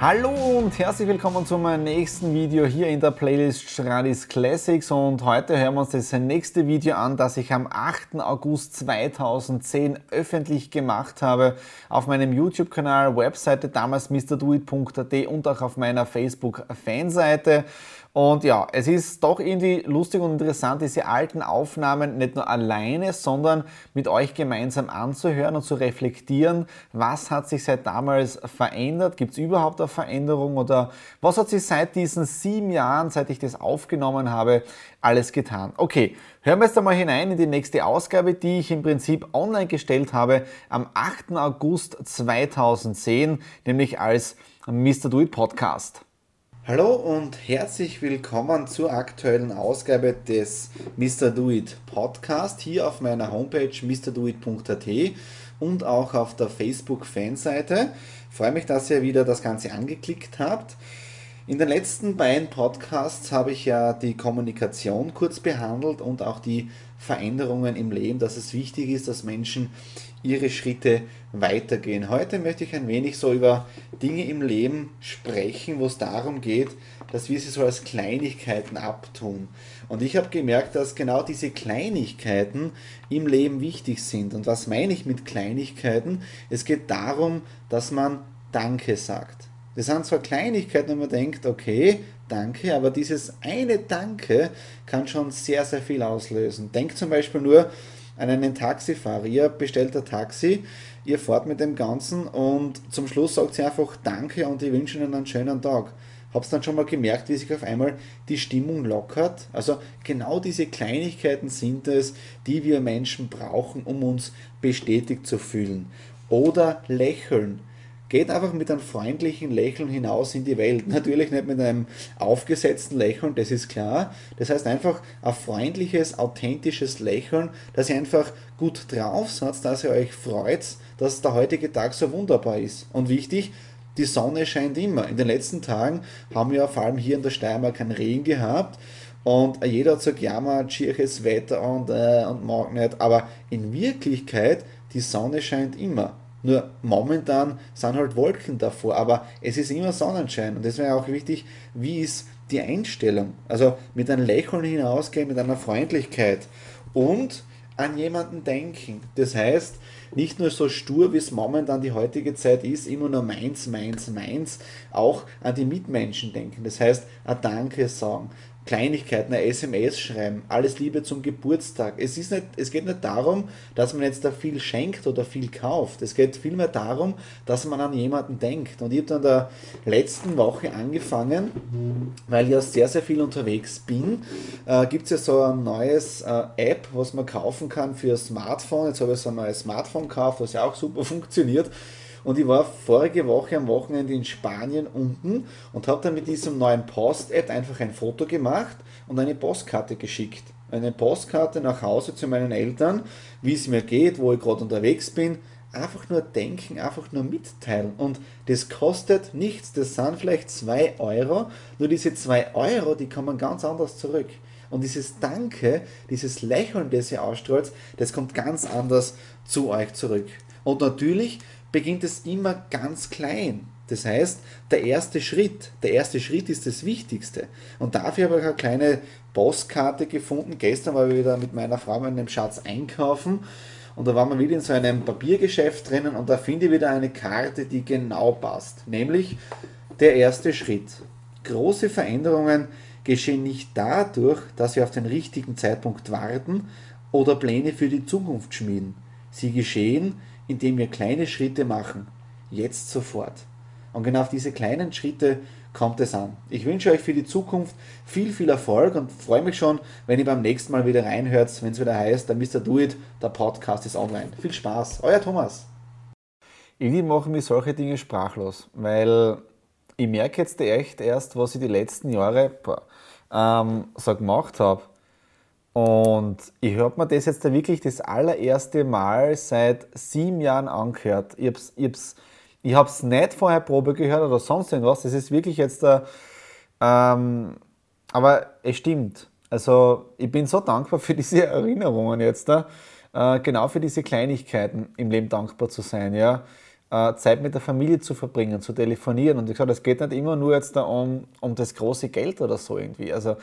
Hallo und herzlich willkommen zu meinem nächsten Video hier in der Playlist Stradis Classics und heute hören wir uns das nächste Video an, das ich am 8. August 2010 öffentlich gemacht habe auf meinem YouTube-Kanal, Webseite damals mrdoit.at und auch auf meiner Facebook-Fanseite. Und ja, es ist doch irgendwie lustig und interessant, diese alten Aufnahmen nicht nur alleine, sondern mit euch gemeinsam anzuhören und zu reflektieren, was hat sich seit damals verändert, gibt es überhaupt eine Veränderung oder was hat sich seit diesen sieben Jahren, seit ich das aufgenommen habe, alles getan. Okay, hören wir jetzt einmal hinein in die nächste Ausgabe, die ich im Prinzip online gestellt habe am 8. August 2010, nämlich als Mr. Do It Podcast. Hallo und herzlich willkommen zur aktuellen Ausgabe des Mr. Do It Podcast hier auf meiner Homepage mrdoit.at und auch auf der Facebook-Fanseite. Freue mich, dass ihr wieder das Ganze angeklickt habt. In den letzten beiden Podcasts habe ich ja die Kommunikation kurz behandelt und auch die Veränderungen im Leben, dass es wichtig ist, dass Menschen ihre Schritte weitergehen. Heute möchte ich ein wenig so über Dinge im Leben sprechen, wo es darum geht, dass wir sie so als Kleinigkeiten abtun. Und ich habe gemerkt, dass genau diese Kleinigkeiten im Leben wichtig sind. Und was meine ich mit Kleinigkeiten? Es geht darum, dass man Danke sagt. Das sind zwar Kleinigkeiten, wo man denkt, okay, danke, aber dieses eine Danke kann schon sehr, sehr viel auslösen. Denkt zum Beispiel nur an einen Taxifahrer. Ihr bestellt ein Taxi, ihr fahrt mit dem Ganzen und zum Schluss sagt sie einfach Danke und ich wünsche Ihnen einen schönen Tag. Hab's dann schon mal gemerkt, wie sich auf einmal die Stimmung lockert? Also genau diese Kleinigkeiten sind es, die wir Menschen brauchen, um uns bestätigt zu fühlen. Oder lächeln. Geht einfach mit einem freundlichen Lächeln hinaus in die Welt. Natürlich nicht mit einem aufgesetzten Lächeln, das ist klar. Das heißt einfach ein freundliches, authentisches Lächeln, dass ihr einfach gut drauf seid, dass ihr euch freut, dass der heutige Tag so wunderbar ist. Und wichtig, die Sonne scheint immer. In den letzten Tagen haben wir vor allem hier in der Steiermark keinen Regen gehabt. Und jeder hat gesagt, ja, man, schieres Wetter und, äh, und mag nicht. Aber in Wirklichkeit, die Sonne scheint immer. Nur momentan sind halt Wolken davor, aber es ist immer Sonnenschein und deswegen auch wichtig, wie ist die Einstellung? Also mit einem Lächeln hinausgehen, mit einer Freundlichkeit und an jemanden denken. Das heißt, nicht nur so stur, wie es momentan die heutige Zeit ist, immer nur meins, meins, meins, auch an die Mitmenschen denken. Das heißt, ein Danke sagen, Kleinigkeiten, eine SMS schreiben, alles Liebe zum Geburtstag. Es, ist nicht, es geht nicht darum, dass man jetzt da viel schenkt oder viel kauft. Es geht vielmehr darum, dass man an jemanden denkt. Und ich habe dann in der letzten Woche angefangen, weil ich ja sehr, sehr viel unterwegs bin, äh, gibt es ja so ein neues äh, App, was man kaufen kann für Smartphone. Jetzt habe ich so ein neues Smartphone gekauft, was ja auch super funktioniert. Und ich war vorige Woche am Wochenende in Spanien unten und habe dann mit diesem neuen Post-App einfach ein Foto gemacht und eine Postkarte geschickt. Eine Postkarte nach Hause zu meinen Eltern, wie es mir geht, wo ich gerade unterwegs bin. Einfach nur denken, einfach nur mitteilen. Und das kostet nichts. Das sind vielleicht 2 Euro. Nur diese 2 Euro, die kommen ganz anders zurück. Und dieses Danke, dieses Lächeln, das ihr ausstrahlt, das kommt ganz anders zu euch zurück. Und natürlich beginnt es immer ganz klein. Das heißt, der erste Schritt, der erste Schritt ist das Wichtigste. Und dafür habe ich eine kleine Postkarte gefunden. Gestern war ich wieder mit meiner Frau mit einem Schatz einkaufen und da waren wir wieder in so einem Papiergeschäft drinnen und da finde ich wieder eine Karte, die genau passt. Nämlich der erste Schritt. Große Veränderungen geschehen nicht dadurch, dass wir auf den richtigen Zeitpunkt warten oder Pläne für die Zukunft schmieden. Sie geschehen, indem wir kleine Schritte machen. Jetzt sofort. Und genau auf diese kleinen Schritte kommt es an. Ich wünsche euch für die Zukunft viel, viel Erfolg und freue mich schon, wenn ihr beim nächsten Mal wieder reinhört, wenn es wieder heißt, der Mr. Do It, der Podcast ist online. Viel Spaß. Euer Thomas. Irgendwie machen mich solche Dinge sprachlos, weil ich merke jetzt echt erst, was ich die letzten Jahre boah, ähm, so gemacht habe. Und ich habe mir das jetzt wirklich das allererste Mal seit sieben Jahren angehört. Ich habe es ich ich hab's nicht vorher Probe gehört oder sonst irgendwas. Das ist wirklich jetzt da. Ähm, aber es stimmt. Also ich bin so dankbar für diese Erinnerungen jetzt da. Äh, genau für diese Kleinigkeiten im Leben dankbar zu sein. Ja. Äh, Zeit mit der Familie zu verbringen, zu telefonieren. Und ich gesagt, es geht nicht immer nur jetzt da um, um das große Geld oder so irgendwie. Also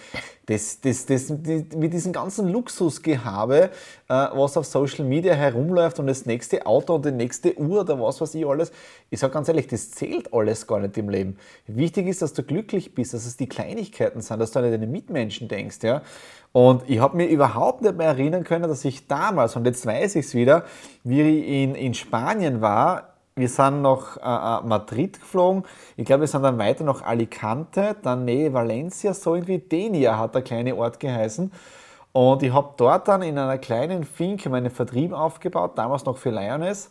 das, das, das, mit diesem ganzen Luxusgehabe, äh, was auf Social Media herumläuft und das nächste Auto und die nächste Uhr oder was weiß ich alles, ich sage ganz ehrlich, das zählt alles gar nicht im Leben. Wichtig ist, dass du glücklich bist, dass es die Kleinigkeiten sind, dass du an deine Mitmenschen denkst. Ja? Und ich habe mir überhaupt nicht mehr erinnern können, dass ich damals, und jetzt weiß ich es wieder, wie ich in, in Spanien war, wir sind nach äh, äh, Madrid geflogen. Ich glaube, wir sind dann weiter nach Alicante, dann Nähe Valencia, so irgendwie Denia hat der kleine Ort geheißen. Und ich habe dort dann in einer kleinen Finke meinen Vertrieb aufgebaut, damals noch für Lioness.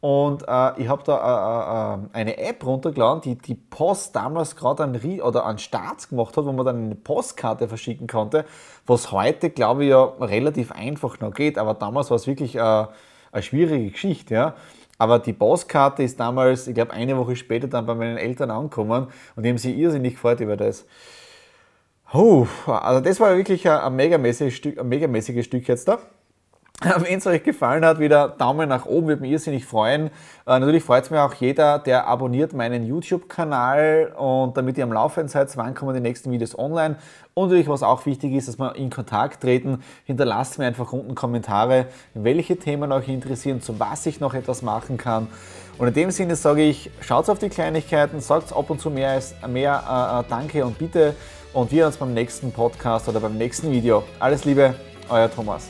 Und äh, ich habe da äh, äh, eine App runtergeladen, die die Post damals gerade an, oder an Starts gemacht hat, wo man dann eine Postkarte verschicken konnte, was heute, glaube ich, ja relativ einfach noch geht. Aber damals war es wirklich äh, eine schwierige Geschichte. Ja. Aber die Postkarte ist damals, ich glaube, eine Woche später dann bei meinen Eltern angekommen und die haben sich irrsinnig gefreut über das. Puh, also das war wirklich ein, ein, megamäßiges Stück, ein megamäßiges Stück jetzt da. Wenn es euch gefallen hat, wieder Daumen nach oben, würde mich irrsinnig freuen. Äh, natürlich freut es mich auch jeder, der abonniert meinen YouTube-Kanal und damit ihr am Laufenden seid, wann kommen die nächsten Videos online. Und natürlich, was auch wichtig ist, dass wir in Kontakt treten. Hinterlasst mir einfach unten Kommentare, welche Themen euch interessieren, zu was ich noch etwas machen kann. Und in dem Sinne sage ich, schaut auf die Kleinigkeiten, sagt ab und zu mehr, mehr äh, äh, Danke und Bitte. Und wir uns beim nächsten Podcast oder beim nächsten Video. Alles Liebe, euer Thomas.